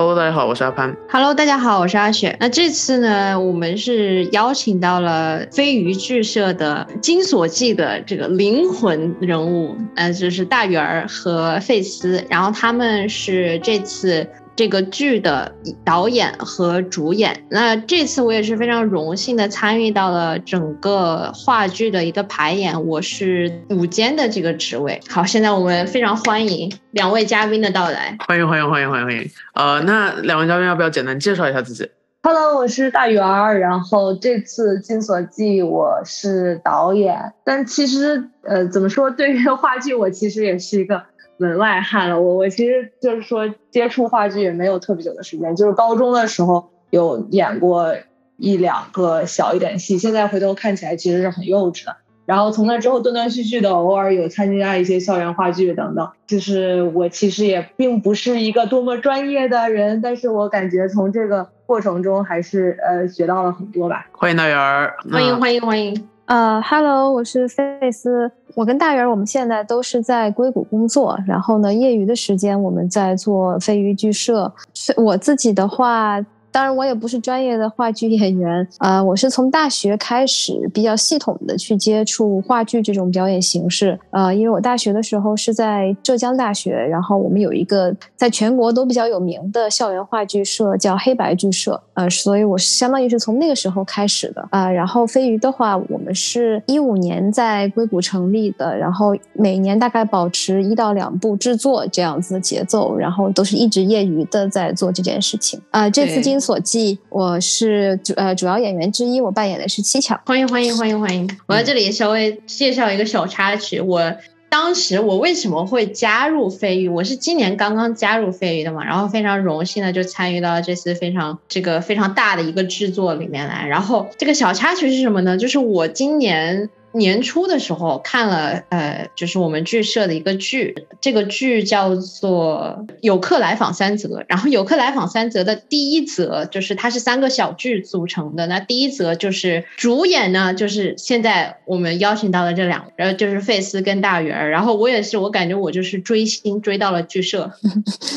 Hello，大家好，我是阿潘。Hello，大家好，我是阿雪。那这次呢，我们是邀请到了飞鱼剧社的《金锁记》的这个灵魂人物，呃，就是大圆儿和费斯，然后他们是这次。这个剧的导演和主演，那这次我也是非常荣幸的参与到了整个话剧的一个排演，我是舞间的这个职位。好，现在我们非常欢迎两位嘉宾的到来，欢迎欢迎欢迎欢迎欢迎。呃，那两位嘉宾要不要简单介绍一下自己？Hello，我是大圆儿，然后这次《金锁记》我是导演，但其实呃，怎么说，对于话剧，我其实也是一个。门外汉了，我我其实就是说接触话剧也没有特别久的时间，就是高中的时候有演过一两个小一点戏，现在回头看起来其实是很幼稚的。然后从那之后断断续续的偶尔有参加一些校园话剧等等，就是我其实也并不是一个多么专业的人，但是我感觉从这个过程中还是呃学到了很多吧。欢迎大圆儿，欢迎欢迎欢迎。呃，Hello，我是费斯，我跟大圆，我们现在都是在硅谷工作，然后呢，业余的时间我们在做飞鱼剧社。我自己的话。当然，我也不是专业的话剧演员啊，我是从大学开始比较系统的去接触话剧这种表演形式啊，因为我大学的时候是在浙江大学，然后我们有一个在全国都比较有名的校园话剧社，叫黑白剧社，呃，所以我是相当于是从那个时候开始的啊。然后飞鱼的话，我们是一五年在硅谷成立的，然后每年大概保持一到两部制作这样子的节奏，然后都是一直业余的在做这件事情啊。这次所记，我是主呃主要演员之一，我扮演的是七巧。欢迎欢迎欢迎欢迎！我在这里稍微介绍一个小插曲，我当时我为什么会加入飞鱼？我是今年刚刚加入飞鱼的嘛，然后非常荣幸的就参与到这次非常这个非常大的一个制作里面来。然后这个小插曲是什么呢？就是我今年。年初的时候看了，呃，就是我们剧社的一个剧，这个剧叫做《有客来访三则》。然后《有客来访三则》的第一则就是它是三个小剧组成的。那第一则就是主演呢，就是现在我们邀请到的这两，然后就是费斯跟大圆儿。然后我也是，我感觉我就是追星追到了剧社，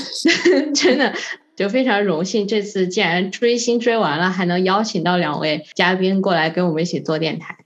真的就非常荣幸。这次既然追星追完了，还能邀请到两位嘉宾过来跟我们一起做电台。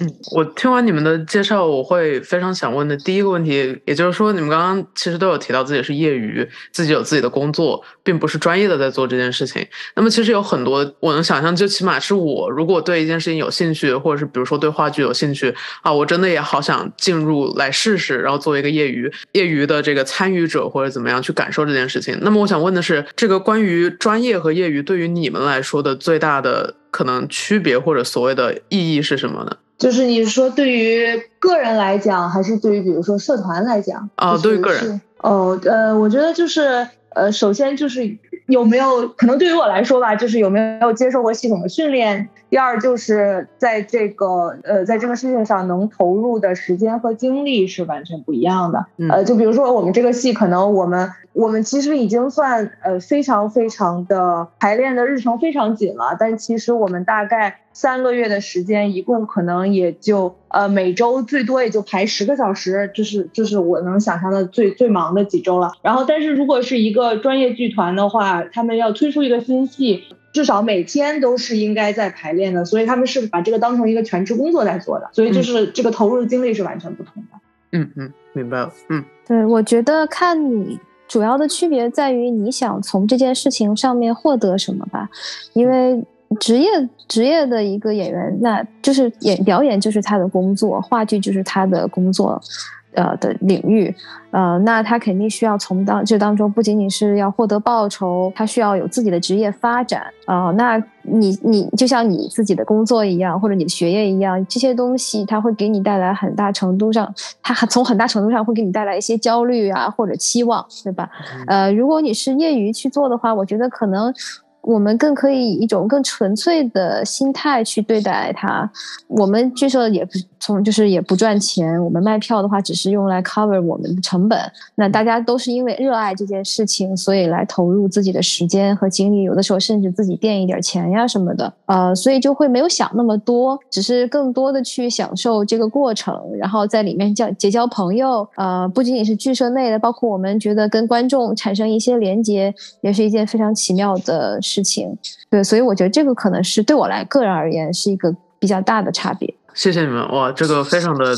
嗯，我听完你们的介绍，我会非常想问的第一个问题，也就是说，你们刚刚其实都有提到自己是业余，自己有自己的工作，并不是专业的在做这件事情。那么，其实有很多我能想象，就起码是我如果对一件事情有兴趣，或者是比如说对话剧有兴趣啊，我真的也好想进入来试试，然后作为一个业余业余的这个参与者或者怎么样去感受这件事情。那么，我想问的是，这个关于专业和业余对于你们来说的最大的可能区别或者所谓的意义是什么呢？就是你说对于个人来讲，还是对于比如说社团来讲？哦，对于个人。哦，呃，我觉得就是呃，首先就是有没有可能对于我来说吧，就是有没有接受过系统的训练。第二就是在这个呃，在这个事情上能投入的时间和精力是完全不一样的。呃，就比如说我们这个戏，可能我们我们其实已经算呃非常非常的排练的日程非常紧了，但其实我们大概三个月的时间，一共可能也就呃每周最多也就排十个小时，就是就是我能想象的最最忙的几周了。然后，但是如果是一个专业剧团的话，他们要推出一个新戏。至少每天都是应该在排练的，所以他们是把这个当成一个全职工作在做的，所以就是这个投入的精力是完全不同的。嗯嗯，明白了。嗯，对，我觉得看你主要的区别在于你想从这件事情上面获得什么吧，因为职业职业的一个演员，那就是演表演就是他的工作，话剧就是他的工作。呃的领域，呃，那他肯定需要从当这当中不仅仅是要获得报酬，他需要有自己的职业发展啊。那你你就像你自己的工作一样，或者你的学业一样，这些东西它会给你带来很大程度上，它从很大程度上会给你带来一些焦虑啊或者期望，对吧？呃，如果你是业余去做的话，我觉得可能。我们更可以以一种更纯粹的心态去对待它。我们剧社也不从就是也不赚钱，我们卖票的话只是用来 cover 我们的成本。那大家都是因为热爱这件事情，所以来投入自己的时间和精力，有的时候甚至自己垫一点钱呀什么的。呃，所以就会没有想那么多，只是更多的去享受这个过程，然后在里面交结交朋友。呃，不仅仅是剧社内的，包括我们觉得跟观众产生一些连接，也是一件非常奇妙的。情，对，所以我觉得这个可能是对我来个人而言是一个比较大的差别。谢谢你们，哇，这个非常的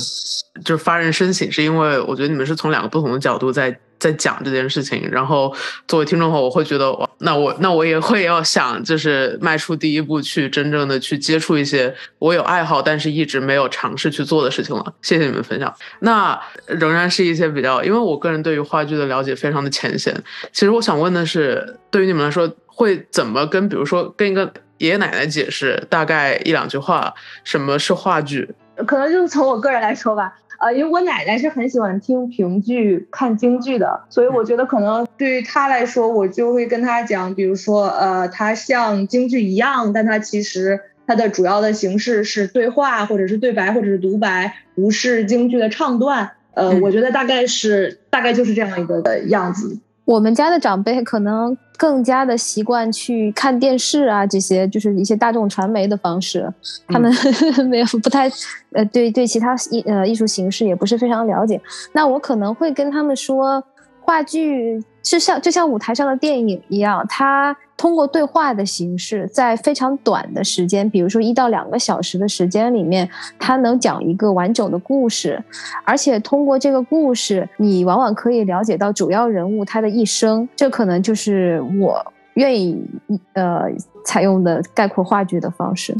就是发人深省，是因为我觉得你们是从两个不同的角度在在讲这件事情。然后作为听众的话，我会觉得哇，那我那我也会要想，就是迈出第一步，去真正的去接触一些我有爱好但是一直没有尝试去做的事情了。谢谢你们分享。那仍然是一些比较，因为我个人对于话剧的了解非常的浅显。其实我想问的是，对于你们来说。会怎么跟，比如说跟一个爷爷奶奶解释，大概一两句话，什么是话剧？可能就是从我个人来说吧，呃，因为我奶奶是很喜欢听评剧、看京剧的，所以我觉得可能对于她来说，我就会跟她讲，比如说，呃，它像京剧一样，但它其实它的主要的形式是对话，或者是对白，或者是独白，不是京剧的唱段。呃，我觉得大概是大概就是这样一个样子。我们家的长辈可能更加的习惯去看电视啊，这些就是一些大众传媒的方式，他们 没有不太呃对对其他艺呃艺术形式也不是非常了解。那我可能会跟他们说，话剧是像就像舞台上的电影一样，它。通过对话的形式，在非常短的时间，比如说一到两个小时的时间里面，它能讲一个完整的故事，而且通过这个故事，你往往可以了解到主要人物他的一生。这可能就是我愿意呃。采用的概括话剧的方式，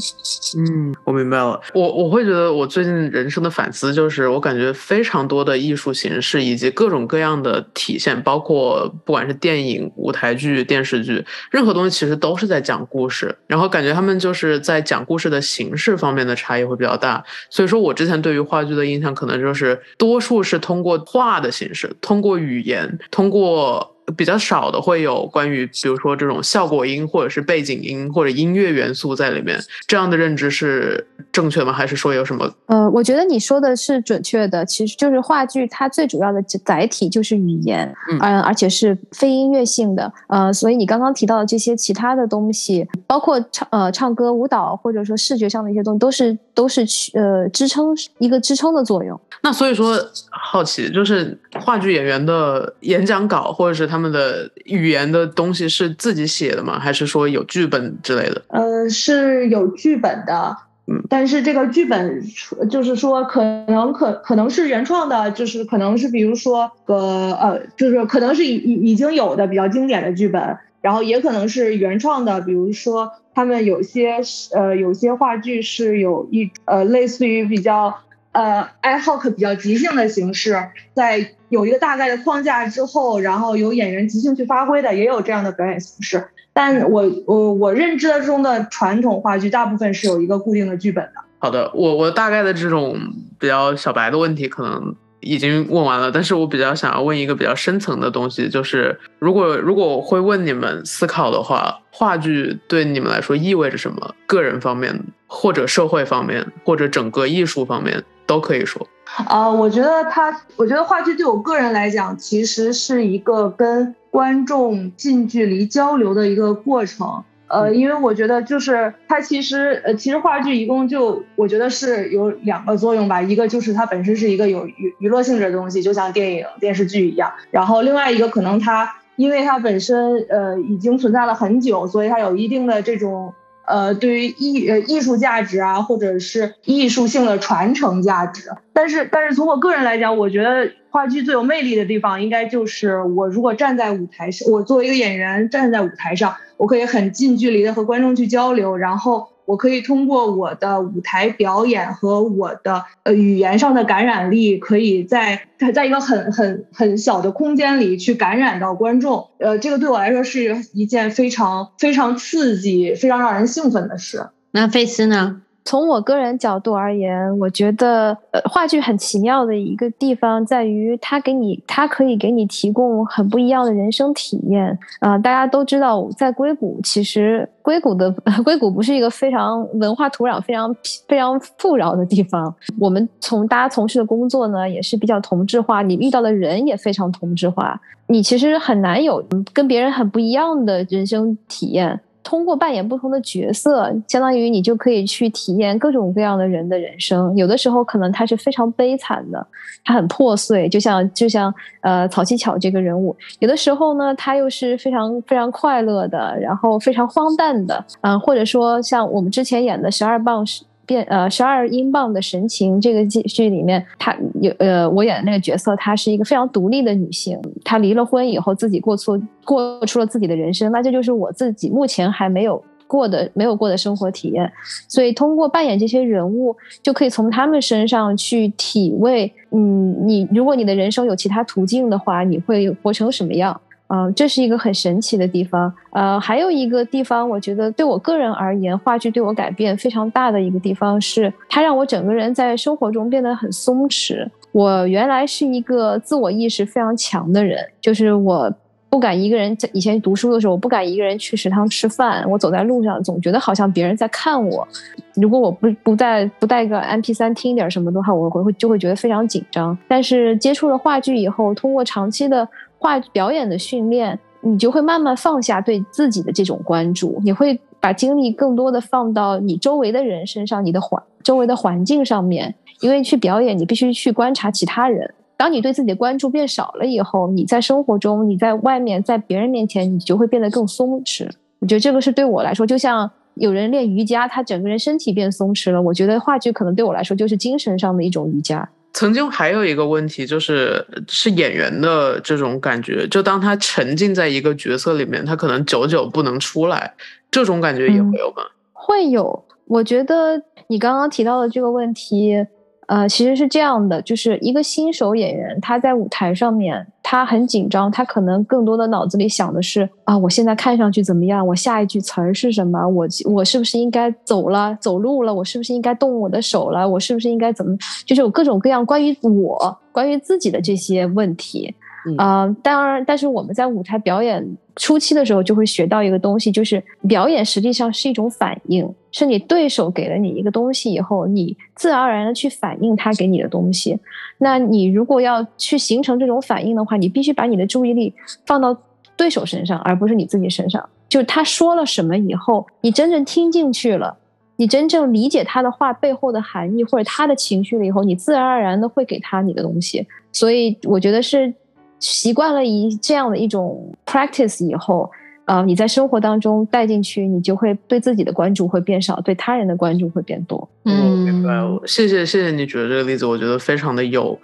嗯，我明白了。我我会觉得，我最近人生的反思就是，我感觉非常多的艺术形式以及各种各样的体现，包括不管是电影、舞台剧、电视剧，任何东西其实都是在讲故事。然后感觉他们就是在讲故事的形式方面的差异会比较大。所以说我之前对于话剧的印象，可能就是多数是通过画的形式，通过语言，通过。比较少的会有关于，比如说这种效果音或者是背景音或者音乐元素在里面，这样的认知是正确吗？还是说有什么？呃，我觉得你说的是准确的，其实就是话剧它最主要的载体就是语言，嗯，而且是非音乐性的，呃，所以你刚刚提到的这些其他的东西，包括唱呃唱歌、舞蹈或者说视觉上的一些东西，都是都是去呃支撑一个支撑的作用。那所以说，好奇就是话剧演员的演讲稿或者是他。他们的语言的东西是自己写的吗？还是说有剧本之类的？呃，是有剧本的，嗯，但是这个剧本就是说可能可可能是原创的，就是可能是比如说个呃，就是可能是已已已经有的比较经典的剧本，然后也可能是原创的，比如说他们有些呃有些话剧是有一呃类似于比较。呃，ad hoc 比较即兴的形式，在有一个大概的框架之后，然后由演员即兴去发挥的，也有这样的表演形式。但我我我认知的中的传统话剧，大部分是有一个固定的剧本的。好的，我我大概的这种比较小白的问题，可能。已经问完了，但是我比较想要问一个比较深层的东西，就是如果如果我会问你们思考的话，话剧对你们来说意味着什么？个人方面，或者社会方面，或者整个艺术方面都可以说。啊，我觉得他，我觉得话剧对我个人来讲，其实是一个跟观众近距离交流的一个过程。呃，因为我觉得就是它其实呃，其实话剧一共就我觉得是有两个作用吧，一个就是它本身是一个有娱娱乐性质的东西，就像电影电视剧一样，然后另外一个可能它因为它本身呃已经存在了很久，所以它有一定的这种。呃，对于艺呃艺术价值啊，或者是艺术性的传承价值，但是但是从我个人来讲，我觉得话剧最有魅力的地方，应该就是我如果站在舞台上，我作为一个演员站在舞台上，我可以很近距离的和观众去交流，然后。我可以通过我的舞台表演和我的呃语言上的感染力，可以在在一个很很很小的空间里去感染到观众。呃，这个对我来说是一件非常非常刺激、非常让人兴奋的事。那费斯呢？从我个人角度而言，我觉得呃，话剧很奇妙的一个地方在于，它给你，它可以给你提供很不一样的人生体验。啊，大家都知道，在硅谷，其实硅谷的 硅谷不是一个非常文化土壤非常非常富饶的地方。我们从大家从事的工作呢，也是比较同质化，你遇到的人也非常同质化，你其实很难有跟别人很不一样的人生体验。通过扮演不同的角色，相当于你就可以去体验各种各样的人的人生。有的时候可能他是非常悲惨的，他很破碎，就像就像呃草七巧这个人物。有的时候呢，他又是非常非常快乐的，然后非常荒诞的，嗯，或者说像我们之前演的《十二磅》是。变呃，十二英镑的神情这个剧剧里面，她有呃，我演的那个角色，她是一个非常独立的女性。她离了婚以后，自己过出过出了自己的人生，那这就是我自己目前还没有过的没有过的生活体验。所以通过扮演这些人物，就可以从他们身上去体味，嗯，你如果你的人生有其他途径的话，你会活成什么样？嗯，这是一个很神奇的地方。呃，还有一个地方，我觉得对我个人而言，话剧对我改变非常大的一个地方是，它让我整个人在生活中变得很松弛。我原来是一个自我意识非常强的人，就是我不敢一个人在以前读书的时候，我不敢一个人去食堂吃饭。我走在路上，总觉得好像别人在看我。如果我不不带不带个 M P 三听点什么的话，我会会就会觉得非常紧张。但是接触了话剧以后，通过长期的话表演的训练，你就会慢慢放下对自己的这种关注，你会把精力更多的放到你周围的人身上，你的环周围的环境上面。因为去表演，你必须去观察其他人。当你对自己的关注变少了以后，你在生活中，你在外面，在别人面前，你就会变得更松弛。我觉得这个是对我来说，就像有人练瑜伽，他整个人身体变松弛了。我觉得话剧可能对我来说就是精神上的一种瑜伽。曾经还有一个问题，就是是演员的这种感觉，就当他沉浸在一个角色里面，他可能久久不能出来，这种感觉也会有吗？会有。我觉得你刚刚提到的这个问题。呃，其实是这样的，就是一个新手演员，他在舞台上面，他很紧张，他可能更多的脑子里想的是啊，我现在看上去怎么样？我下一句词儿是什么？我我是不是应该走了走路了？我是不是应该动我的手了？我是不是应该怎么？就是有各种各样关于我、关于自己的这些问题。啊，当然，但是我们在舞台表演初期的时候，就会学到一个东西，就是表演实际上是一种反应，是你对手给了你一个东西以后，你自然而然的去反应他给你的东西。那你如果要去形成这种反应的话，你必须把你的注意力放到对手身上，而不是你自己身上。就是他说了什么以后，你真正听进去了，你真正理解他的话背后的含义或者他的情绪了以后，你自然而然的会给他你的东西。所以我觉得是。习惯了以这样的一种 practice 以后，呃，你在生活当中带进去，你就会对自己的关注会变少，对他人的关注会变多。嗯，明白。谢谢，谢谢你举的这个例子，我觉得非常的有。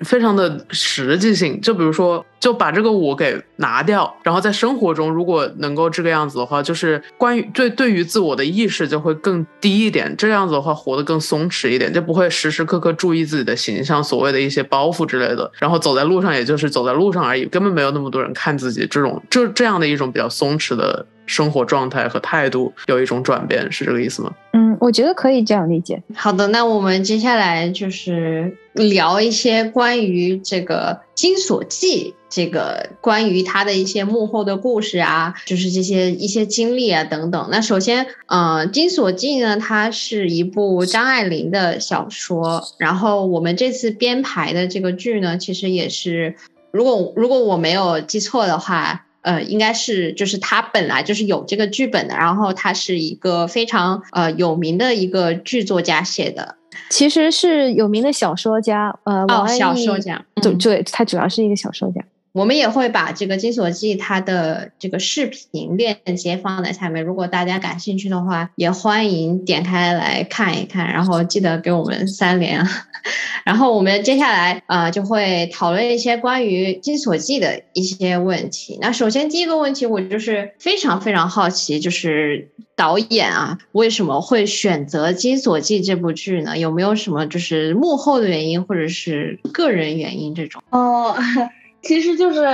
非常的实际性，就比如说，就把这个我给拿掉，然后在生活中，如果能够这个样子的话，就是关于对对于自我的意识就会更低一点，这样子的话活得更松弛一点，就不会时时刻刻注意自己的形象，所谓的一些包袱之类的，然后走在路上也就是走在路上而已，根本没有那么多人看自己，这种就这样的一种比较松弛的生活状态和态度有一种转变，是这个意思吗？嗯，我觉得可以这样理解。好的，那我们接下来就是聊一些关于这个《金锁记》这个关于他的一些幕后的故事啊，就是这些一些经历啊等等。那首先，呃，《金锁记》呢，它是一部张爱玲的小说，然后我们这次编排的这个剧呢，其实也是，如果如果我没有记错的话。呃，应该是就是他本来就是有这个剧本的，然后他是一个非常呃有名的一个剧作家写的，其实是有名的小说家，呃，哦，小说家，对对，他主要是一个小说家。我们也会把这个《金锁记》它的这个视频链接放在下面，如果大家感兴趣的话，也欢迎点开来看一看，然后记得给我们三连。然后我们接下来啊就会讨论一些关于《金锁记》的一些问题。那首先第一个问题，我就是非常非常好奇，就是导演啊为什么会选择《金锁记》这部剧呢？有没有什么就是幕后的原因，或者是个人原因这种？哦。其实就是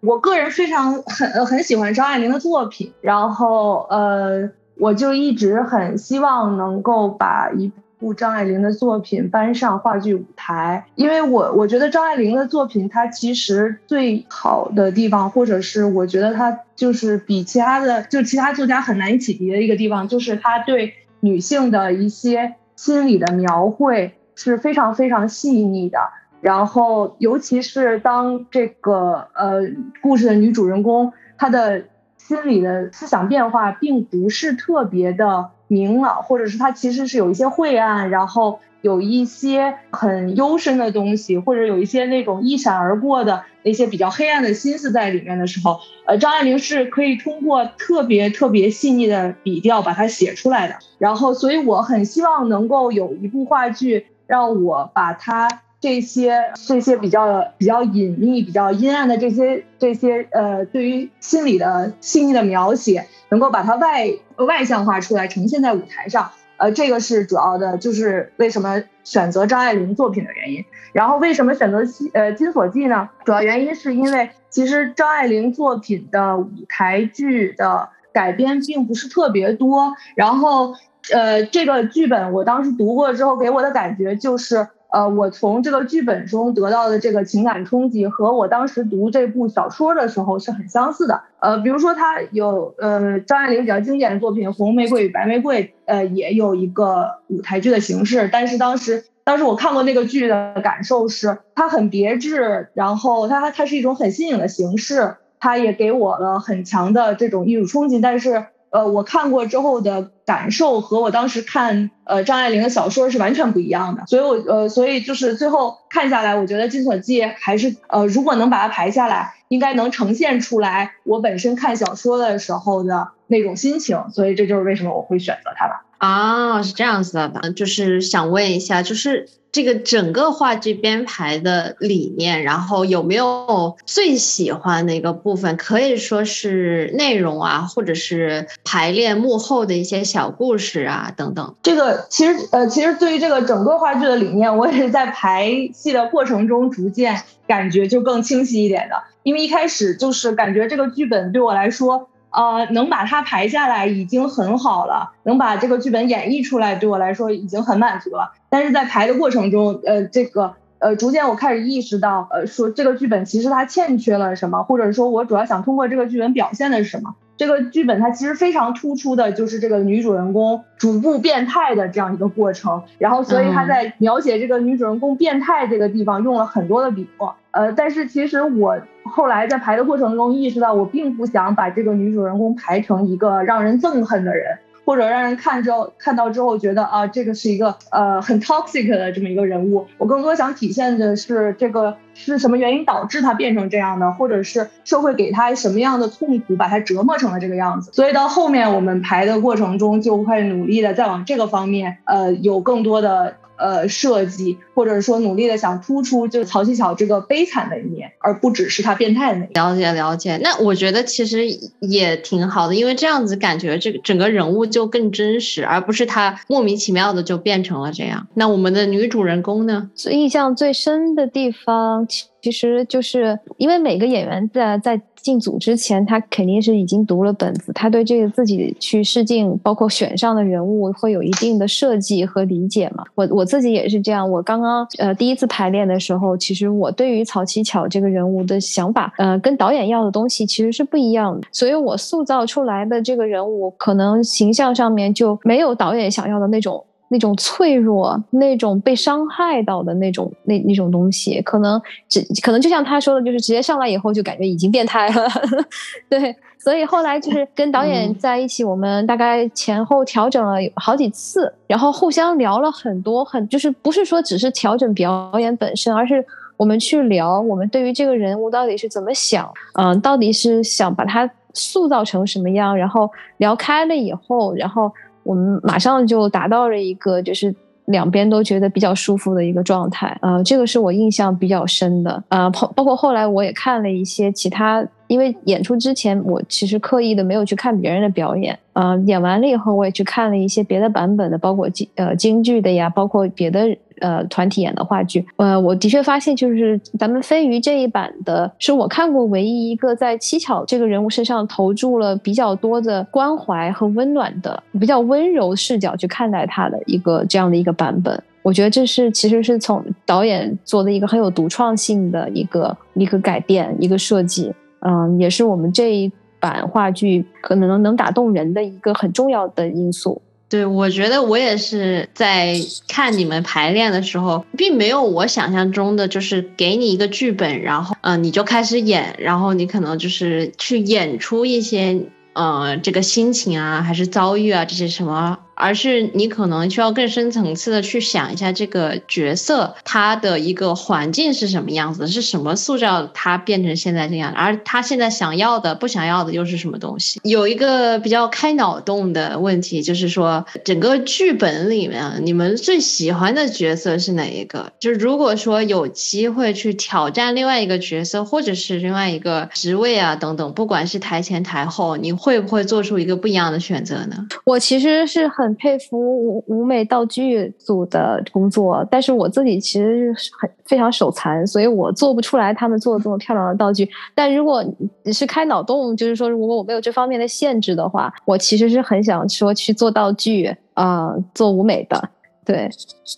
我个人非常很很喜欢张爱玲的作品，然后呃，我就一直很希望能够把一部张爱玲的作品搬上话剧舞台，因为我我觉得张爱玲的作品，它其实最好的地方，或者是我觉得它就是比其他的就其他作家很难以匹敌的一个地方，就是她对女性的一些心理的描绘是非常非常细腻的。然后，尤其是当这个呃故事的女主人公，她的心理的思想变化并不是特别的明朗，或者是她其实是有一些晦暗，然后有一些很幽深的东西，或者有一些那种一闪而过的那些比较黑暗的心思在里面的时候，呃，张爱玲是可以通过特别特别细腻的笔调把它写出来的。然后，所以我很希望能够有一部话剧，让我把它。这些这些比较比较隐秘、比较阴暗的这些这些呃，对于心理的细腻的描写，能够把它外外向化出来，呈现在舞台上。呃，这个是主要的，就是为什么选择张爱玲作品的原因。然后为什么选择《呃金锁记》呢？主要原因是因为其实张爱玲作品的舞台剧的改编并不是特别多。然后呃，这个剧本我当时读过之后，给我的感觉就是。呃，我从这个剧本中得到的这个情感冲击和我当时读这部小说的时候是很相似的。呃，比如说它有呃张爱玲比较经典的作品《红玫瑰与白玫瑰》，呃，也有一个舞台剧的形式。但是当时当时我看过那个剧的感受是，它很别致，然后它它是一种很新颖的形式，它也给我了很强的这种艺术冲击。但是。呃，我看过之后的感受和我当时看呃张爱玲的小说是完全不一样的，所以我呃，所以就是最后看下来，我觉得《金锁记》还是呃，如果能把它排下来，应该能呈现出来我本身看小说的时候的那种心情，所以这就是为什么我会选择它吧。啊，是这样子的，就是想问一下，就是。这个整个话剧编排的理念，然后有没有最喜欢的一个部分？可以说是内容啊，或者是排练幕后的一些小故事啊，等等。这个其实呃，其实对于这个整个话剧的理念，我也是在排戏的过程中逐渐感觉就更清晰一点的。因为一开始就是感觉这个剧本对我来说。呃，能把它排下来已经很好了，能把这个剧本演绎出来，对我来说已经很满足了。但是在排的过程中，呃，这个呃，逐渐我开始意识到，呃，说这个剧本其实它欠缺了什么，或者说我主要想通过这个剧本表现的是什么。这个剧本它其实非常突出的就是这个女主人公逐步变态的这样一个过程，然后所以他在描写这个女主人公变态这个地方用了很多的笔墨。呃，但是其实我后来在排的过程中意识到，我并不想把这个女主人公排成一个让人憎恨的人。或者让人看之后看到之后觉得啊，这个是一个呃很 toxic 的这么一个人物。我更多想体现的是这个是什么原因导致他变成这样的，或者是社会给他什么样的痛苦把他折磨成了这个样子。所以到后面我们排的过程中就会努力的再往这个方面呃有更多的。呃，设计或者说努力的想突出就是曹七巧这个悲惨的一面，而不只是她变态的那一面。了解了解，那我觉得其实也挺好的，因为这样子感觉这个整个人物就更真实，而不是他莫名其妙的就变成了这样。那我们的女主人公呢？最印象最深的地方。其实就是因为每个演员在在进组之前，他肯定是已经读了本子，他对这个自己去试镜，包括选上的人物会有一定的设计和理解嘛。我我自己也是这样。我刚刚呃第一次排练的时候，其实我对于曹七巧这个人物的想法，呃，跟导演要的东西其实是不一样的。所以我塑造出来的这个人物，可能形象上面就没有导演想要的那种。那种脆弱，那种被伤害到的那种那那种东西，可能只可能就像他说的，就是直接上来以后就感觉已经变态了。对，所以后来就是跟导演在一起，我们大概前后调整了好几次，然后互相聊了很多，很就是不是说只是调整表演本身，而是我们去聊我们对于这个人物到底是怎么想，嗯，到底是想把他塑造成什么样，然后聊开了以后，然后。我们马上就达到了一个，就是两边都觉得比较舒服的一个状态，呃，这个是我印象比较深的，呃，包包括后来我也看了一些其他，因为演出之前我其实刻意的没有去看别人的表演，呃，演完了以后我也去看了一些别的版本的，包括京呃京剧的呀，包括别的呃团体演的话剧。呃，我的确发现，就是咱们飞鱼这一版的，是我看过唯一一个在七巧这个人物身上投注了比较多的关怀和温暖的、比较温柔视角去看待他的一个这样的一个版本。我觉得这是其实是从导演做的一个很有独创性的一个一个改变、一个设计。嗯，也是我们这一版话剧可能能打动人的一个很重要的因素。对，我觉得我也是在看你们排练的时候，并没有我想象中的，就是给你一个剧本，然后嗯，你就开始演，然后你可能就是去演出一些呃这个心情啊，还是遭遇啊这些什么。而是你可能需要更深层次的去想一下这个角色他的一个环境是什么样子，是什么塑造他变成现在这样，而他现在想要的、不想要的又是什么东西？有一个比较开脑洞的问题，就是说整个剧本里面，你们最喜欢的角色是哪一个？就如果说有机会去挑战另外一个角色，或者是另外一个职位啊等等，不管是台前台后，你会不会做出一个不一样的选择呢？我其实是很。很佩服舞舞美道具组的工作，但是我自己其实是很非常手残，所以我做不出来他们做的这么漂亮的道具。但如果你是开脑洞，就是说如果我没有这方面的限制的话，我其实是很想说去做道具啊，做舞美的。对，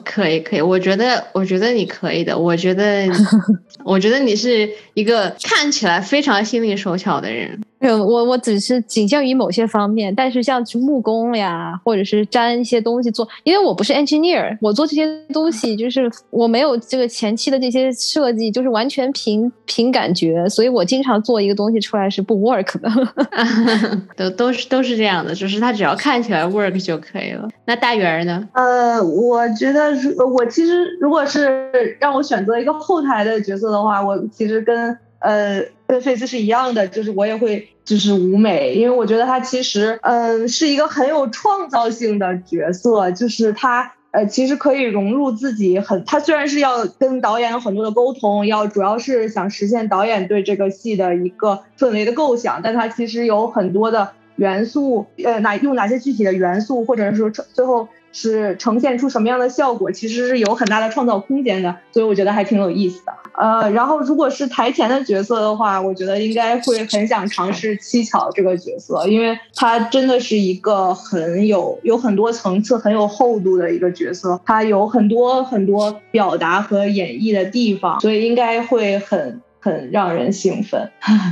可以可以，我觉得我觉得你可以的，我觉得 我觉得你是一个看起来非常心灵手巧的人。我我只是仅限于某些方面，但是像木工呀，或者是粘一些东西做，因为我不是 engineer，我做这些东西就是我没有这个前期的这些设计，就是完全凭凭感觉，所以我经常做一个东西出来是不 work 的。都都是都是这样的，就是它只要看起来 work 就可以了。那大圆呢？呃，我觉得我其实如果是让我选择一个后台的角色的话，我其实跟。呃，跟费斯是一样的，就是我也会就是舞美，因为我觉得他其实嗯是一个很有创造性的角色，就是他呃其实可以融入自己很，他虽然是要跟导演有很多的沟通，要主要是想实现导演对这个戏的一个氛围的构想，但他其实有很多的元素，呃哪用哪些具体的元素，或者是说最后是呈现出什么样的效果，其实是有很大的创造空间的，所以我觉得还挺有意思的。呃，然后如果是台前的角色的话，我觉得应该会很想尝试七巧这个角色，因为他真的是一个很有有很多层次、很有厚度的一个角色，他有很多很多表达和演绎的地方，所以应该会很很让人兴奋。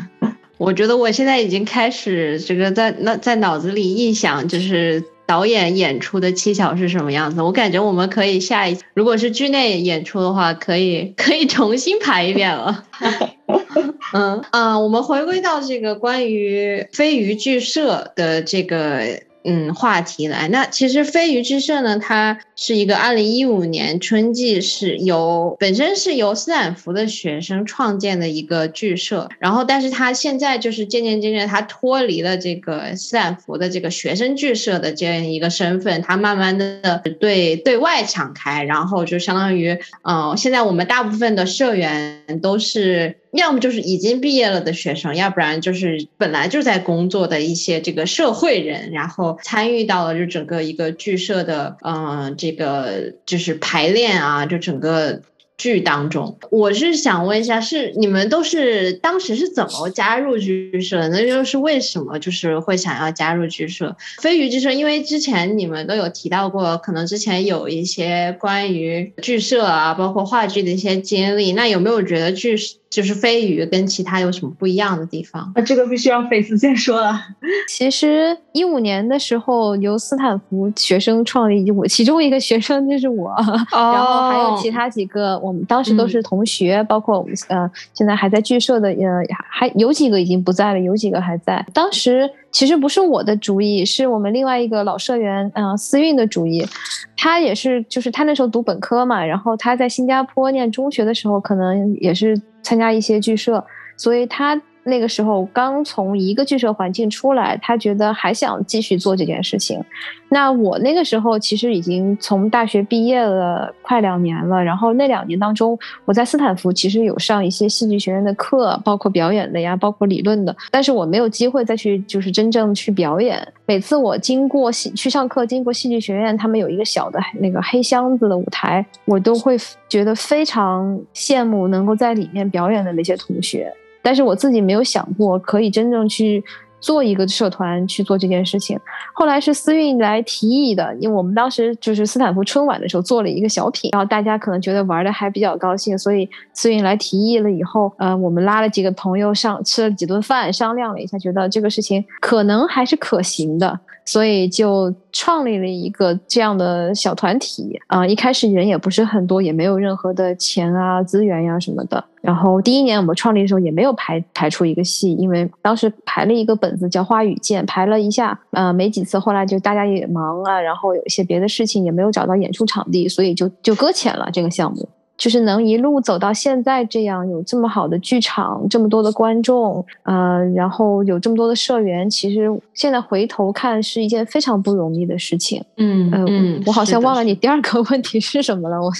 我觉得我现在已经开始这个在那在脑子里臆想，就是。导演演出的技巧是什么样子？我感觉我们可以下一，如果是剧内演出的话，可以 可以重新排一遍了。嗯啊，我们回归到这个关于飞鱼剧社的这个。嗯，话题来，那其实飞鱼剧社呢，它是一个二零一五年春季是由本身是由斯坦福的学生创建的一个剧社，然后但是它现在就是渐渐渐渐它脱离了这个斯坦福的这个学生剧社的这样一个身份，它慢慢的对对外敞开，然后就相当于，嗯，现在我们大部分的社员都是。要么就是已经毕业了的学生，要不然就是本来就在工作的一些这个社会人，然后参与到了就整个一个剧社的，嗯，这个就是排练啊，就整个。剧当中，我是想问一下，是你们都是当时是怎么加入剧社的？那就是为什么就是会想要加入剧社？飞鱼剧社，因为之前你们都有提到过，可能之前有一些关于剧社啊，包括话剧的一些经历。那有没有觉得剧就是飞鱼跟其他有什么不一样的地方？那这个必须让菲斯先说了。其实一五年的时候，由斯坦福学生创立，我其中一个学生 就是我，然后还有其他几个。我们当时都是同学，包括我们呃，现在还在剧社的，呃，还有几个已经不在了，有几个还在。当时其实不是我的主意，是我们另外一个老社员，嗯，思韵的主意。他也是，就是他那时候读本科嘛，然后他在新加坡念中学的时候，可能也是参加一些剧社，所以他那个时候刚从一个剧社环境出来，他觉得还想继续做这件事情。那我那个时候其实已经从大学毕业了快两年了，然后那两年当中，我在斯坦福其实有上一些戏剧学院的课，包括表演的呀，包括理论的，但是我没有机会再去就是真正去表演。每次我经过戏去上课，经过戏剧学院，他们有一个小的那个黑箱子的舞台，我都会觉得非常羡慕能够在里面表演的那些同学。但是我自己没有想过可以真正去做一个社团去做这件事情。后来是思韵来提议的，因为我们当时就是斯坦福春晚的时候做了一个小品，然后大家可能觉得玩的还比较高兴，所以思韵来提议了以后，呃，我们拉了几个朋友上吃了几顿饭，商量了一下，觉得这个事情可能还是可行的。所以就创立了一个这样的小团体啊，一开始人也不是很多，也没有任何的钱啊、资源呀什么的。然后第一年我们创立的时候也没有排排出一个戏，因为当时排了一个本子叫《花与剑》，排了一下，呃，没几次，后来就大家也忙啊，然后有一些别的事情也没有找到演出场地，所以就就搁浅了这个项目。就是能一路走到现在这样，有这么好的剧场，这么多的观众，呃，然后有这么多的社员，其实现在回头看是一件非常不容易的事情。嗯嗯，我好像忘了你第二个问题是什么了，我。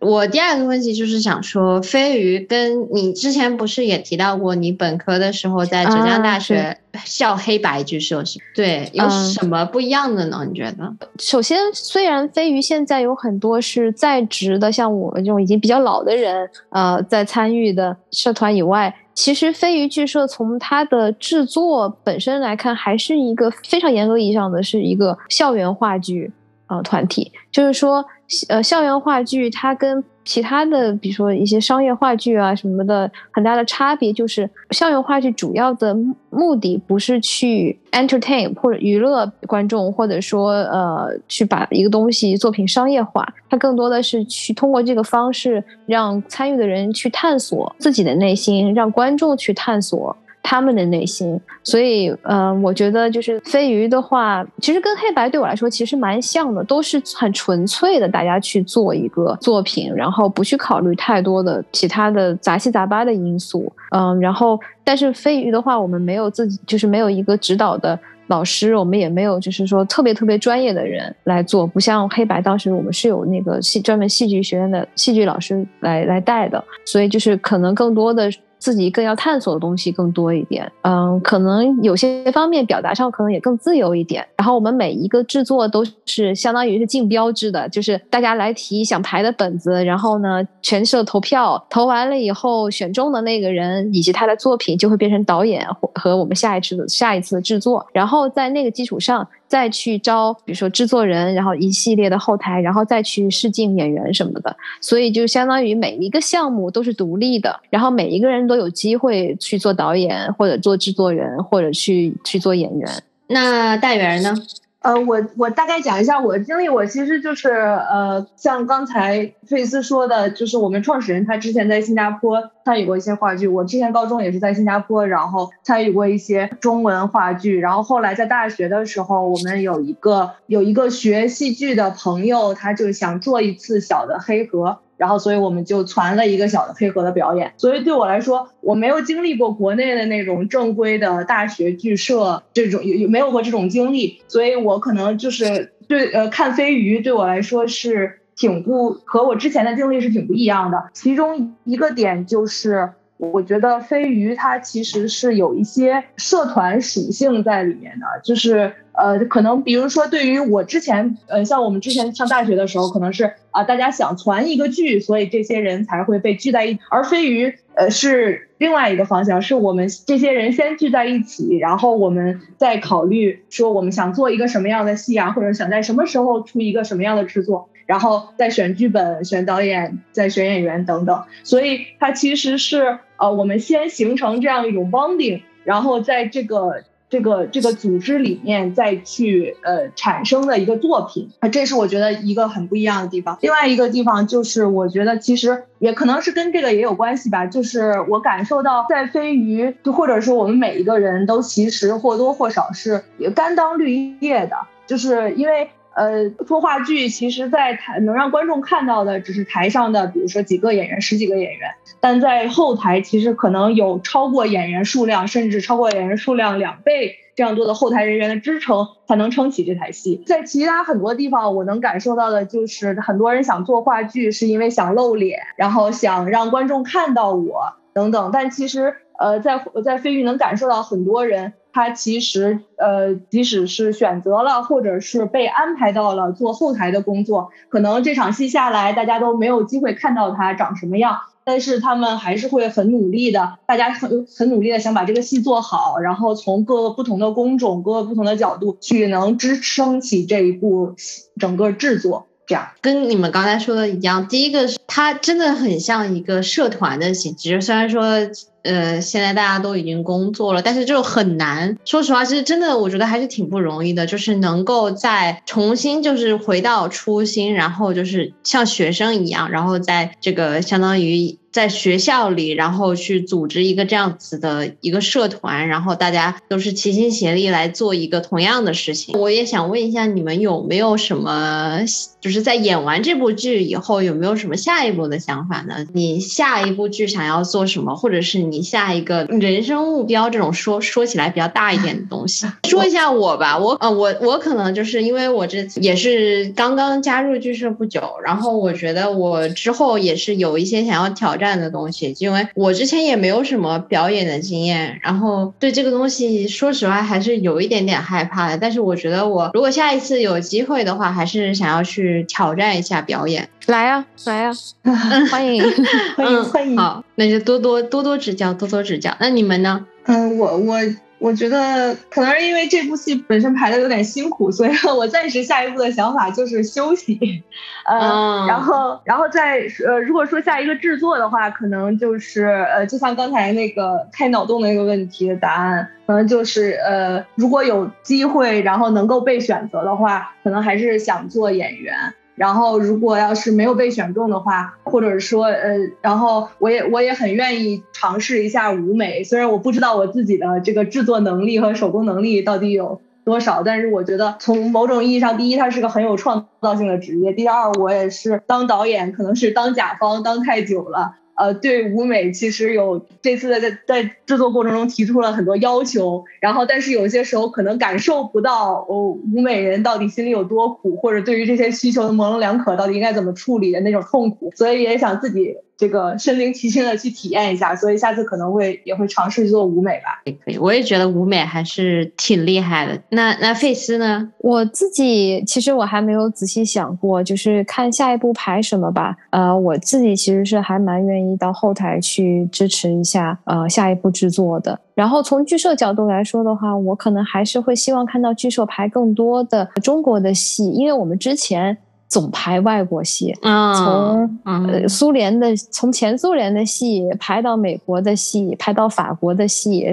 我第二个问题就是想说，飞鱼跟你之前不是也提到过，你本科的时候在浙江大学 校黑白剧社是？对，有什么不一样的呢？你觉得？首先，虽然飞鱼现在有很多是在职的，像我们这种已经比较老的人，呃，在参与的社团以外，其实飞鱼剧社从它的制作本身来看，还是一个非常严格意义上的是一个校园话剧呃团体，就是说。呃，校园话剧它跟其他的，比如说一些商业话剧啊什么的，很大的差别就是，校园话剧主要的目的不是去 entertain 或者娱乐观众，或者说呃去把一个东西作品商业化，它更多的是去通过这个方式让参与的人去探索自己的内心，让观众去探索。他们的内心，所以，呃，我觉得就是飞鱼的话，其实跟黑白对我来说其实蛮像的，都是很纯粹的，大家去做一个作品，然后不去考虑太多的其他的杂七杂八的因素，嗯，然后，但是飞鱼的话，我们没有自己，就是没有一个指导的老师，我们也没有就是说特别特别专业的人来做，不像黑白当时我们是有那个戏专门戏剧学院的戏剧老师来来带的，所以就是可能更多的。自己更要探索的东西更多一点，嗯，可能有些方面表达上可能也更自由一点。然后我们每一个制作都是相当于是竞标制的，就是大家来提想排的本子，然后呢全社投票，投完了以后选中的那个人以及他的作品就会变成导演和我们下一次的下一次的制作，然后在那个基础上。再去招，比如说制作人，然后一系列的后台，然后再去试镜演员什么的，所以就相当于每一个项目都是独立的，然后每一个人都有机会去做导演，或者做制作人，或者去去做演员。那大圆呢？呃，我我大概讲一下我的经历，我其实就是呃，像刚才费斯说的，就是我们创始人他之前在新加坡参与过一些话剧，我之前高中也是在新加坡，然后参与过一些中文话剧，然后后来在大学的时候，我们有一个有一个学戏剧的朋友，他就想做一次小的黑盒。然后，所以我们就传了一个小的配合的表演。所以对我来说，我没有经历过国内的那种正规的大学剧社这种，有有没有过这种经历，所以我可能就是对呃看飞鱼对我来说是挺不和我之前的经历是挺不一样的。其中一个点就是，我觉得飞鱼它其实是有一些社团属性在里面的，就是。呃，可能比如说，对于我之前，呃，像我们之前上大学的时候，可能是啊，大家想攒一个剧，所以这些人才会被聚在一。而飞鱼，呃，是另外一个方向，是我们这些人先聚在一起，然后我们再考虑说我们想做一个什么样的戏啊，或者想在什么时候出一个什么样的制作，然后再选剧本、选导演、再选演员等等。所以它其实是呃，我们先形成这样一种 bonding，然后在这个。这个这个组织里面再去呃产生的一个作品啊，这是我觉得一个很不一样的地方。另外一个地方就是，我觉得其实也可能是跟这个也有关系吧，就是我感受到在飞鱼，就或者说我们每一个人都其实或多或少是也甘当绿叶的，就是因为。呃，做话剧其实，在台能让观众看到的只是台上的，比如说几个演员、十几个演员，但在后台其实可能有超过演员数量，甚至超过演员数量两倍这样多的后台人员的支撑，才能撑起这台戏。在其他很多地方，我能感受到的就是很多人想做话剧，是因为想露脸，然后想让观众看到我等等。但其实，呃，在在飞鱼能感受到很多人。他其实，呃，即使是选择了，或者是被安排到了做后台的工作，可能这场戏下来，大家都没有机会看到他长什么样，但是他们还是会很努力的，大家很很努力的想把这个戏做好，然后从各个不同的工种、各个不同的角度去能支撑起这一部整个制作。这样跟你们刚才说的一样，第一个是它真的很像一个社团的形式，虽然说。呃，现在大家都已经工作了，但是就很难。说实话，其实真的，我觉得还是挺不容易的，就是能够再重新就是回到初心，然后就是像学生一样，然后在这个相当于。在学校里，然后去组织一个这样子的一个社团，然后大家都是齐心协力来做一个同样的事情。我也想问一下，你们有没有什么，就是在演完这部剧以后，有没有什么下一步的想法呢？你下一部剧想要做什么，或者是你下一个人生目标？这种说说起来比较大一点的东西，说一下我吧。我呃，我我可能就是因为我这也是刚刚加入剧社不久，然后我觉得我之后也是有一些想要挑。战的东西，因为我之前也没有什么表演的经验，然后对这个东西，说实话还是有一点点害怕的。但是我觉得，我如果下一次有机会的话，还是想要去挑战一下表演。来呀，来呀，欢迎，欢迎，欢迎。好，那就多多多多指教，多多指教。那你们呢？嗯，我我。我觉得可能是因为这部戏本身排的有点辛苦，所以我暂时下一步的想法就是休息，呃，然后，然后再呃，如果说下一个制作的话，可能就是呃，就像刚才那个开脑洞的那个问题的答案，可能就是呃，如果有机会，然后能够被选择的话，可能还是想做演员。然后，如果要是没有被选中的话，或者说，呃，然后我也我也很愿意尝试一下舞美，虽然我不知道我自己的这个制作能力和手工能力到底有多少，但是我觉得从某种意义上，第一，它是个很有创造性的职业；第二，我也是当导演，可能是当甲方当太久了。呃，对舞美其实有这次在在制作过程中提出了很多要求，然后但是有些时候可能感受不到哦，舞美人到底心里有多苦，或者对于这些需求的模棱两可，到底应该怎么处理的那种痛苦，所以也想自己。这个身临其境的去体验一下，所以下次可能会也会尝试做舞美吧。也可以，我也觉得舞美还是挺厉害的。那那费斯呢？我自己其实我还没有仔细想过，就是看下一步排什么吧。呃，我自己其实是还蛮愿意到后台去支持一下呃下一步制作的。然后从剧社角度来说的话，我可能还是会希望看到剧社排更多的中国的戏，因为我们之前。总排外国戏，从呃苏联的，从前苏联的戏排到美国的戏，排到法国的戏，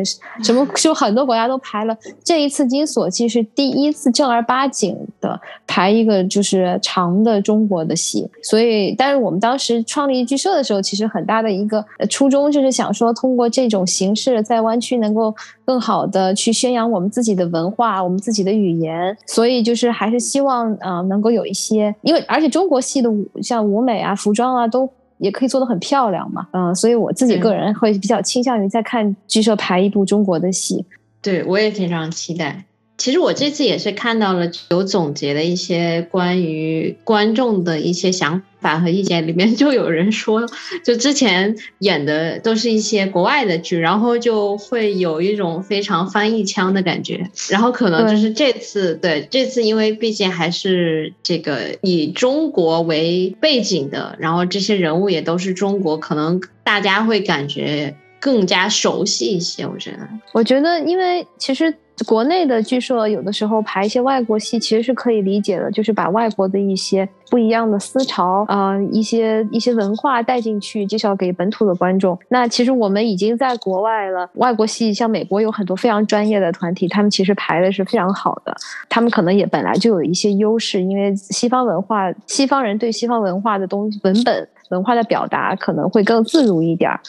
什么就很多国家都排了。这一次金锁记是第一次正儿八经的排一个就是长的中国的戏，所以，但是我们当时创立剧社的时候，其实很大的一个初衷就是想说，通过这种形式在湾区能够更好的去宣扬我们自己的文化，我们自己的语言，所以就是还是希望啊能够有一些。因为而且中国戏的舞像舞美啊、服装啊，都也可以做得很漂亮嘛，嗯，所以我自己个人会比较倾向于在看剧社排一部中国的戏。对我也非常期待。其实我这次也是看到了有总结的一些关于观众的一些想法和意见，里面就有人说，就之前演的都是一些国外的剧，然后就会有一种非常翻译腔的感觉，然后可能就是这次对这次，因为毕竟还是这个以中国为背景的，然后这些人物也都是中国，可能大家会感觉更加熟悉一些。我觉得，我觉得，因为其实。国内的剧社有的时候排一些外国戏，其实是可以理解的，就是把外国的一些不一样的思潮啊，一些一些文化带进去，介绍给本土的观众。那其实我们已经在国外了，外国戏像美国有很多非常专业的团体，他们其实排的是非常好的，他们可能也本来就有一些优势，因为西方文化，西方人对西方文化的东西文本文化的表达可能会更自如一点儿。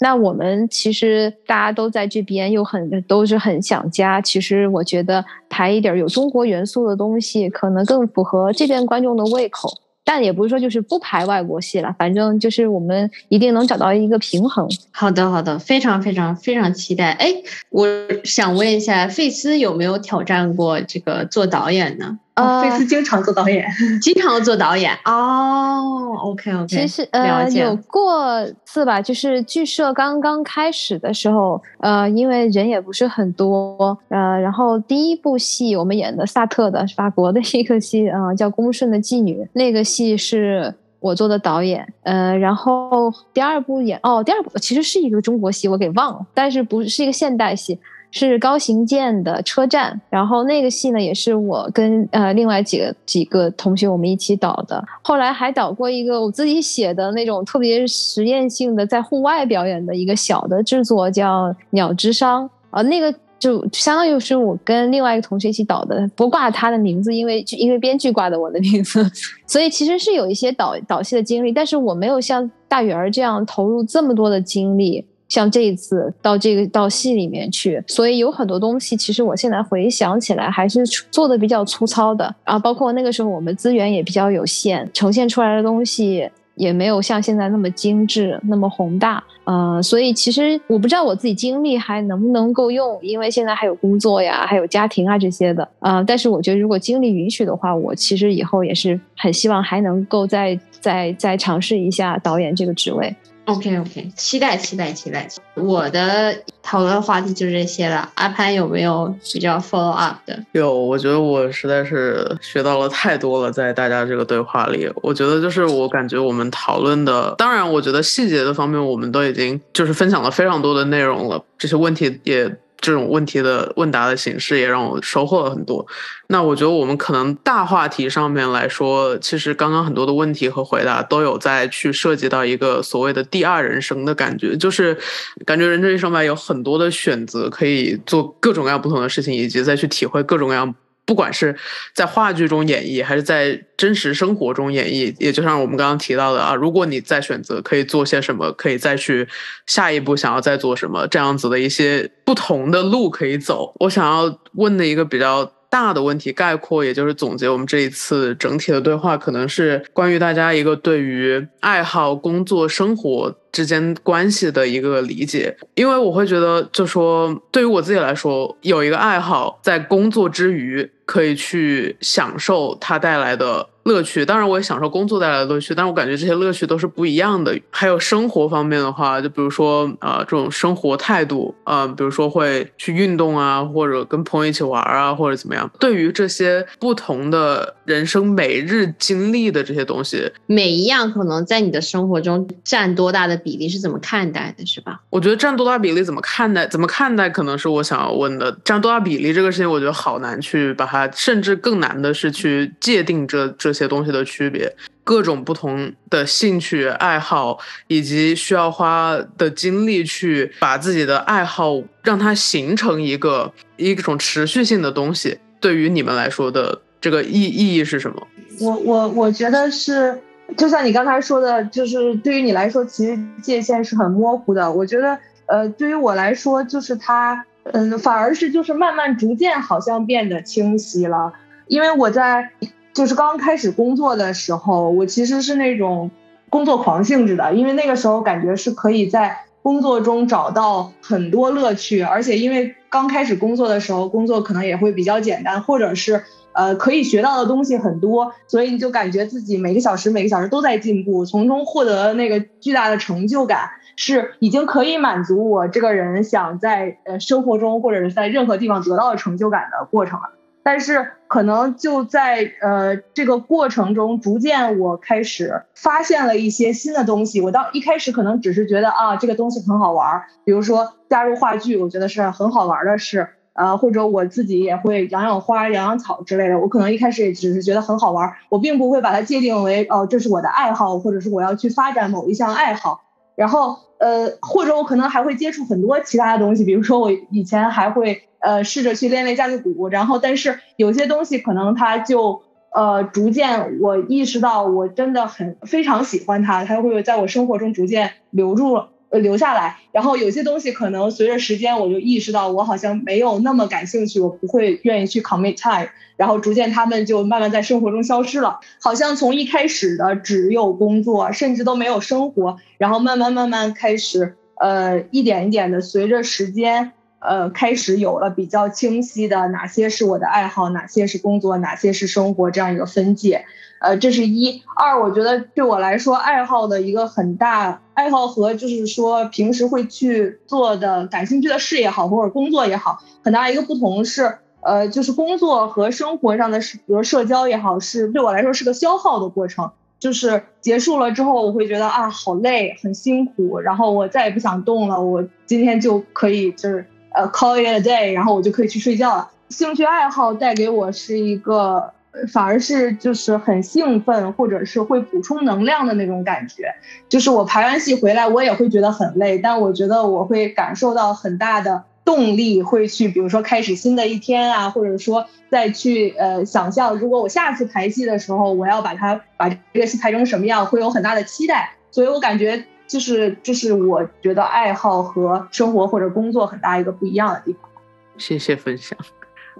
那我们其实大家都在这边，又很都是很想家。其实我觉得拍一点有中国元素的东西，可能更符合这边观众的胃口。但也不是说就是不拍外国戏了，反正就是我们一定能找到一个平衡。好的，好的，非常非常非常期待。哎，我想问一下，费斯有没有挑战过这个做导演呢？费斯经常做导演，经常做导演哦。OK OK，其实呃有过次吧，就是剧社刚刚开始的时候，呃，因为人也不是很多，呃，然后第一部戏我们演的萨特的法国的一个戏啊，叫《公顺的妓女》，那个戏是我做的导演，呃，然后第二部演哦，第二部其实是一个中国戏，我给忘了，但是不是一个现代戏。是高行健的车站，然后那个戏呢，也是我跟呃另外几个几个同学我们一起导的。后来还导过一个我自己写的那种特别实验性的在户外表演的一个小的制作，叫《鸟之殇》啊，那个就相当于是我跟另外一个同学一起导的，不挂他的名字，因为因为编剧挂的我的名字，所以其实是有一些导导戏的经历，但是我没有像大圆儿这样投入这么多的精力。像这一次到这个到戏里面去，所以有很多东西，其实我现在回想起来还是做的比较粗糙的啊。包括那个时候我们资源也比较有限，呈现出来的东西也没有像现在那么精致、那么宏大。呃，所以其实我不知道我自己精力还能不能够用，因为现在还有工作呀，还有家庭啊这些的啊。但是我觉得如果精力允许的话，我其实以后也是很希望还能够再再再尝试一下导演这个职位。OK OK，期待期待期待！我的讨论话题就这些了。阿潘有没有比较 follow up 的？有，我觉得我实在是学到了太多了，在大家这个对话里，我觉得就是我感觉我们讨论的，当然我觉得细节的方面我们都已经就是分享了非常多的内容了，这些问题也。这种问题的问答的形式也让我收获了很多。那我觉得我们可能大话题上面来说，其实刚刚很多的问题和回答都有在去涉及到一个所谓的第二人生的感觉，就是感觉人这一生吧有很多的选择，可以做各种各样不同的事情，以及再去体会各种各样。不管是在话剧中演绎，还是在真实生活中演绎，也就像我们刚刚提到的啊，如果你再选择可以做些什么，可以再去下一步想要再做什么，这样子的一些不同的路可以走。我想要问的一个比较大的问题，概括也就是总结我们这一次整体的对话，可能是关于大家一个对于爱好、工作、生活。之间关系的一个理解，因为我会觉得，就说对于我自己来说，有一个爱好，在工作之余可以去享受它带来的。乐趣，当然我也享受工作带来的乐趣，但是我感觉这些乐趣都是不一样的。还有生活方面的话，就比如说啊，这种生活态度啊，比如说会去运动啊，或者跟朋友一起玩啊，或者怎么样。对于这些不同的人生每日经历的这些东西，每一样可能在你的生活中占多大的比例，是怎么看待的，是吧？我觉得占多大比例怎么看待，怎么看待，可能是我想要问的。占多大比例这个事情，我觉得好难去把它，甚至更难的是去界定这这。些东西的区别，各种不同的兴趣爱好，以及需要花的精力去把自己的爱好让它形成一个一种持续性的东西，对于你们来说的这个意意义是什么？我我我觉得是，就像你刚才说的，就是对于你来说，其实界限是很模糊的。我觉得，呃，对于我来说，就是它，嗯，反而是就是慢慢逐渐好像变得清晰了，因为我在。就是刚开始工作的时候，我其实是那种工作狂性质的，因为那个时候感觉是可以在工作中找到很多乐趣，而且因为刚开始工作的时候，工作可能也会比较简单，或者是呃可以学到的东西很多，所以你就感觉自己每个小时每个小时都在进步，从中获得那个巨大的成就感，是已经可以满足我这个人想在呃生活中或者是在任何地方得到的成就感的过程了。但是可能就在呃这个过程中，逐渐我开始发现了一些新的东西。我到一开始可能只是觉得啊这个东西很好玩儿，比如说加入话剧，我觉得是很好玩的事。呃，或者我自己也会养养花、养养草之类的。我可能一开始也只是觉得很好玩，我并不会把它界定为哦这是我的爱好，或者是我要去发展某一项爱好。然后呃，或者我可能还会接触很多其他的东西，比如说我以前还会。呃，试着去练练架子鼓，然后但是有些东西可能它就呃逐渐我意识到我真的很非常喜欢它，它会在我生活中逐渐留住了呃留下来，然后有些东西可能随着时间我就意识到我好像没有那么感兴趣，我不会愿意去 commit time，然后逐渐他们就慢慢在生活中消失了，好像从一开始的只有工作，甚至都没有生活，然后慢慢慢慢开始呃一点一点的随着时间。呃，开始有了比较清晰的哪些是我的爱好，哪些是工作，哪些是生活这样一个分界。呃，这是一二，我觉得对我来说，爱好的一个很大爱好和就是说平时会去做的感兴趣的事也好，或者工作也好，很大一个不同是，呃，就是工作和生活上的，比如社交也好，是对我来说是个消耗的过程。就是结束了之后，我会觉得啊，好累，很辛苦，然后我再也不想动了，我今天就可以就是。呃，call it a day，然后我就可以去睡觉了。兴趣爱好带给我是一个，反而是就是很兴奋，或者是会补充能量的那种感觉。就是我排完戏回来，我也会觉得很累，但我觉得我会感受到很大的动力，会去比如说开始新的一天啊，或者说再去呃想象，如果我下次排戏的时候，我要把它把这个戏排成什么样，会有很大的期待。所以我感觉。就是，这是我觉得爱好和生活或者工作很大一个不一样的地方。谢谢分享。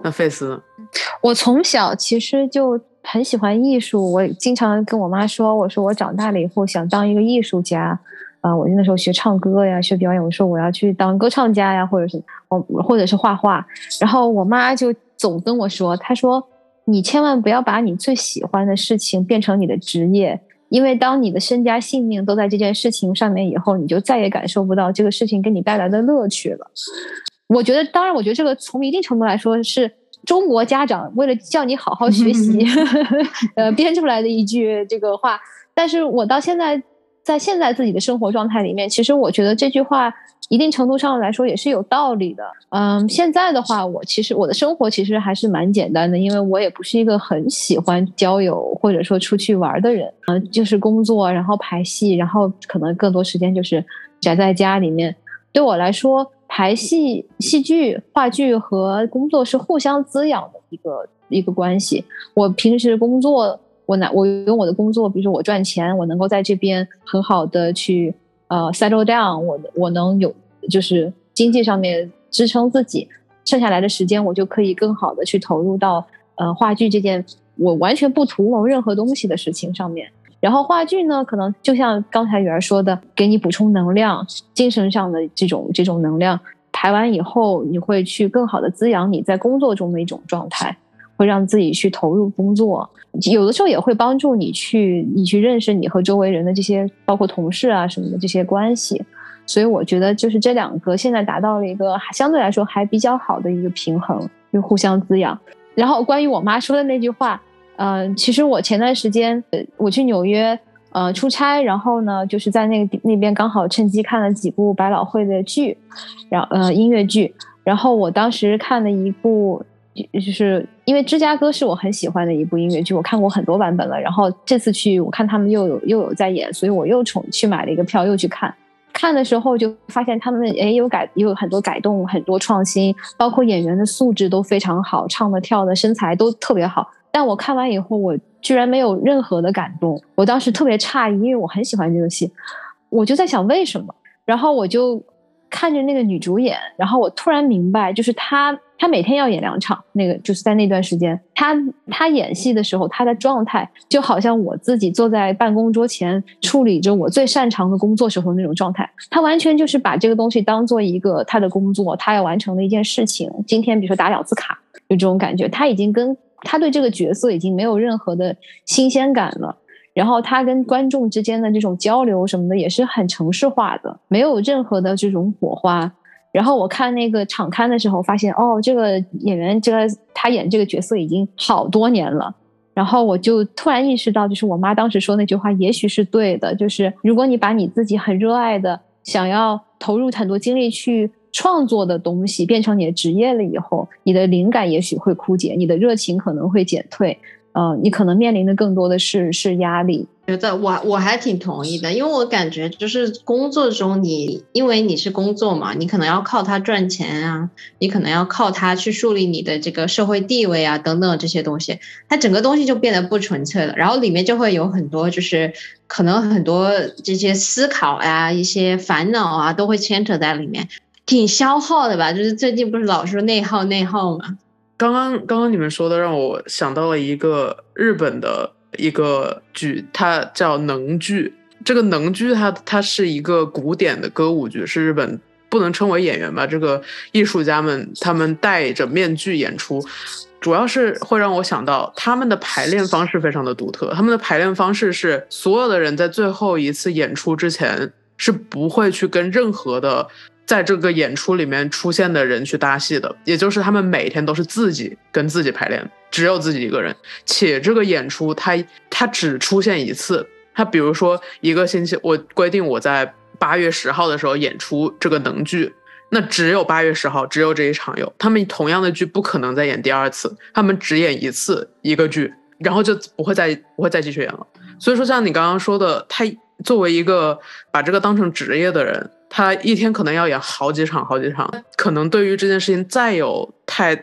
那费斯，我从小其实就很喜欢艺术，我经常跟我妈说，我说我长大了以后想当一个艺术家。啊，我那时候学唱歌呀，学表演，我说我要去当歌唱家呀，或者是我或者是画画。然后我妈就总跟我说，她说你千万不要把你最喜欢的事情变成你的职业。因为当你的身家性命都在这件事情上面以后，你就再也感受不到这个事情给你带来的乐趣了。我觉得，当然，我觉得这个从一定程度来说是中国家长为了叫你好好学习，呃，编出来的一句这个话。但是我到现在。在现在自己的生活状态里面，其实我觉得这句话一定程度上来说也是有道理的。嗯，现在的话，我其实我的生活其实还是蛮简单的，因为我也不是一个很喜欢交友或者说出去玩的人。嗯，就是工作，然后排戏，然后可能更多时间就是宅在家里面。对我来说，排戏、戏剧、话剧和工作是互相滋养的一个一个关系。我平时工作。我拿我用我的工作，比如说我赚钱，我能够在这边很好的去呃 settle down，我我能有就是经济上面支撑自己，剩下来的时间我就可以更好的去投入到呃话剧这件我完全不图谋任何东西的事情上面。然后话剧呢，可能就像刚才雨儿说的，给你补充能量，精神上的这种这种能量，排完以后你会去更好的滋养你在工作中的一种状态。会让自己去投入工作，有的时候也会帮助你去你去认识你和周围人的这些，包括同事啊什么的这些关系。所以我觉得就是这两个现在达到了一个相对来说还比较好的一个平衡，就互相滋养。然后关于我妈说的那句话，嗯，其实我前段时间我去纽约呃出差，然后呢就是在那个那边刚好趁机看了几部百老汇的剧，然后呃音乐剧，然后我当时看了一部。就是因为芝加哥是我很喜欢的一部音乐剧，我看过很多版本了。然后这次去，我看他们又有又有在演，所以我又重去买了一个票，又去看。看的时候就发现他们也有改，也有很多改动，很多创新，包括演员的素质都非常好，唱的跳的身材都特别好。但我看完以后，我居然没有任何的感动。我当时特别诧异，因为我很喜欢这个戏，我就在想为什么。然后我就看着那个女主演，然后我突然明白，就是她。他每天要演两场，那个就是在那段时间，他他演戏的时候，他的状态就好像我自己坐在办公桌前处理着我最擅长的工作时候那种状态。他完全就是把这个东西当做一个他的工作，他要完成的一件事情。今天比如说打两次卡，有这种感觉。他已经跟他对这个角色已经没有任何的新鲜感了。然后他跟观众之间的这种交流什么的也是很程式化的，没有任何的这种火花。然后我看那个场刊的时候，发现哦，这个演员这个他演这个角色已经好多年了。然后我就突然意识到，就是我妈当时说那句话，也许是对的。就是如果你把你自己很热爱的、想要投入很多精力去创作的东西变成你的职业了以后，你的灵感也许会枯竭，你的热情可能会减退。呃，你可能面临的更多的是是压力。觉得我我还挺同意的，因为我感觉就是工作中你，因为你是工作嘛，你可能要靠它赚钱啊，你可能要靠它去树立你的这个社会地位啊，等等这些东西，它整个东西就变得不纯粹了。然后里面就会有很多，就是可能很多这些思考呀、一些烦恼啊，都会牵扯在里面，挺消耗的吧？就是最近不是老说内耗内耗嘛？刚刚刚刚你们说的让我想到了一个日本的。一个剧，它叫能剧。这个能剧，它它是一个古典的歌舞剧，是日本不能称为演员吧？这个艺术家们他们戴着面具演出，主要是会让我想到他们的排练方式非常的独特。他们的排练方式是所有的人在最后一次演出之前是不会去跟任何的。在这个演出里面出现的人去搭戏的，也就是他们每天都是自己跟自己排练，只有自己一个人。且这个演出他他只出现一次，他比如说一个星期，我规定我在八月十号的时候演出这个能剧，那只有八月十号，只有这一场有。他们同样的剧不可能再演第二次，他们只演一次一个剧，然后就不会再不会再继续演了。所以说，像你刚刚说的，他作为一个把这个当成职业的人。他一天可能要演好几场，好几场，可能对于这件事情再有太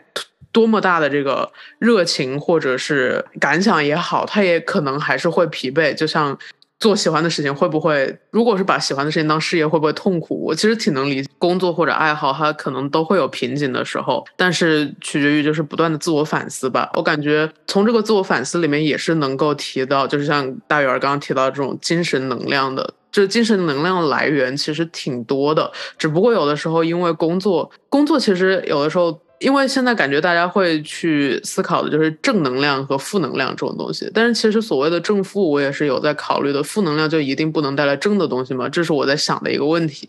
多么大的这个热情或者是感想也好，他也可能还是会疲惫。就像做喜欢的事情，会不会如果是把喜欢的事情当事业，会不会痛苦？我其实挺能理解，工作或者爱好，它可能都会有瓶颈的时候，但是取决于就是不断的自我反思吧。我感觉从这个自我反思里面也是能够提到，就是像大圆刚刚提到这种精神能量的。这精神能量来源其实挺多的，只不过有的时候因为工作，工作其实有的时候，因为现在感觉大家会去思考的就是正能量和负能量这种东西，但是其实所谓的正负，我也是有在考虑的。负能量就一定不能带来正的东西吗？这是我在想的一个问题。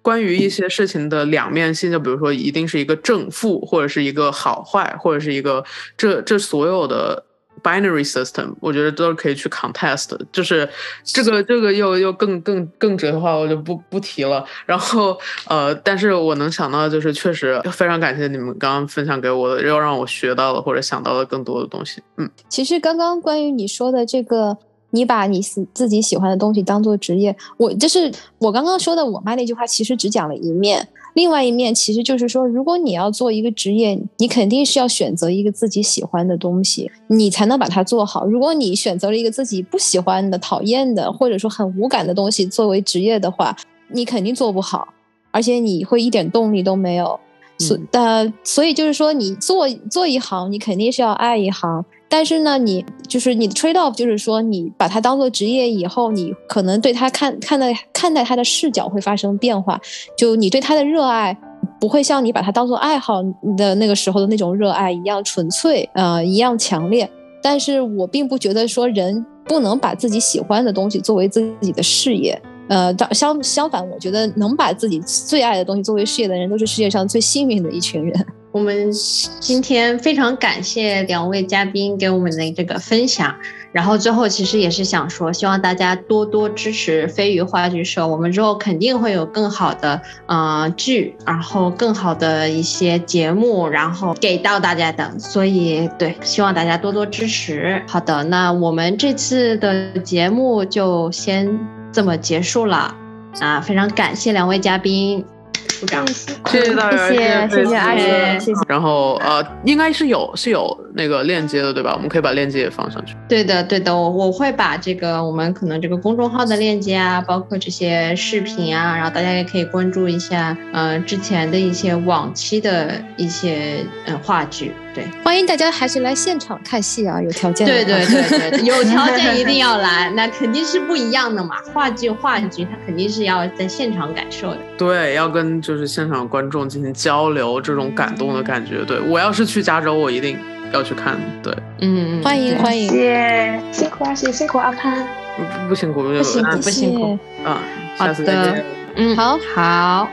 关于一些事情的两面性，就比如说一定是一个正负，或者是一个好坏，或者是一个这这所有的。Binary system，我觉得都是可以去 contest，就是这个这个又又更更更哲学化，我就不不提了。然后呃，但是我能想到，就是确实非常感谢你们刚刚分享给我的，又让我学到了或者想到了更多的东西。嗯，其实刚刚关于你说的这个，你把你自自己喜欢的东西当做职业，我就是我刚刚说的我妈那句话，其实只讲了一面。另外一面其实就是说，如果你要做一个职业，你肯定是要选择一个自己喜欢的东西，你才能把它做好。如果你选择了一个自己不喜欢的、讨厌的，或者说很无感的东西作为职业的话，你肯定做不好，而且你会一点动力都没有。所呃，所以就是说，你做做一行，你肯定是要爱一行。但是呢，你就是你的 trade off，就是说你把它当做职业以后，你可能对它看看待看待它的视角会发生变化。就你对它的热爱不会像你把它当做爱好的那个时候的那种热爱一样纯粹，呃，一样强烈。但是我并不觉得说人不能把自己喜欢的东西作为自己的事业。呃，相相反，我觉得能把自己最爱的东西作为事业的人，都是世界上最幸运的一群人。我们今天非常感谢两位嘉宾给我们的这个分享，然后最后其实也是想说，希望大家多多支持飞鱼话剧社，我们之后肯定会有更好的呃剧，然后更好的一些节目，然后给到大家的，所以对，希望大家多多支持。好的，那我们这次的节目就先这么结束了，啊，非常感谢两位嘉宾。鼓掌谢谢大家，谢谢谢谢阿姨，谢谢。然后呃，应该是有是有那个链接的，对吧？我们可以把链接也放上去。对的，对的，我我会把这个我们可能这个公众号的链接啊，包括这些视频啊，然后大家也可以关注一下，嗯，之前的一些往期的一些嗯话剧。对，欢迎大家还是来现场看戏啊，有条件。对对对对，有条件一定要来，那肯定是不一样的嘛。话剧话剧，它肯定是要在现场感受的。对，要跟就是现场观众进行交流，这种感动的感觉。对我要是去加州，我一定要去看。对，嗯，欢迎欢迎，谢辛苦阿谢，辛苦阿潘，不不辛苦，不辛苦不辛苦。啊，下次再见。嗯，好。好。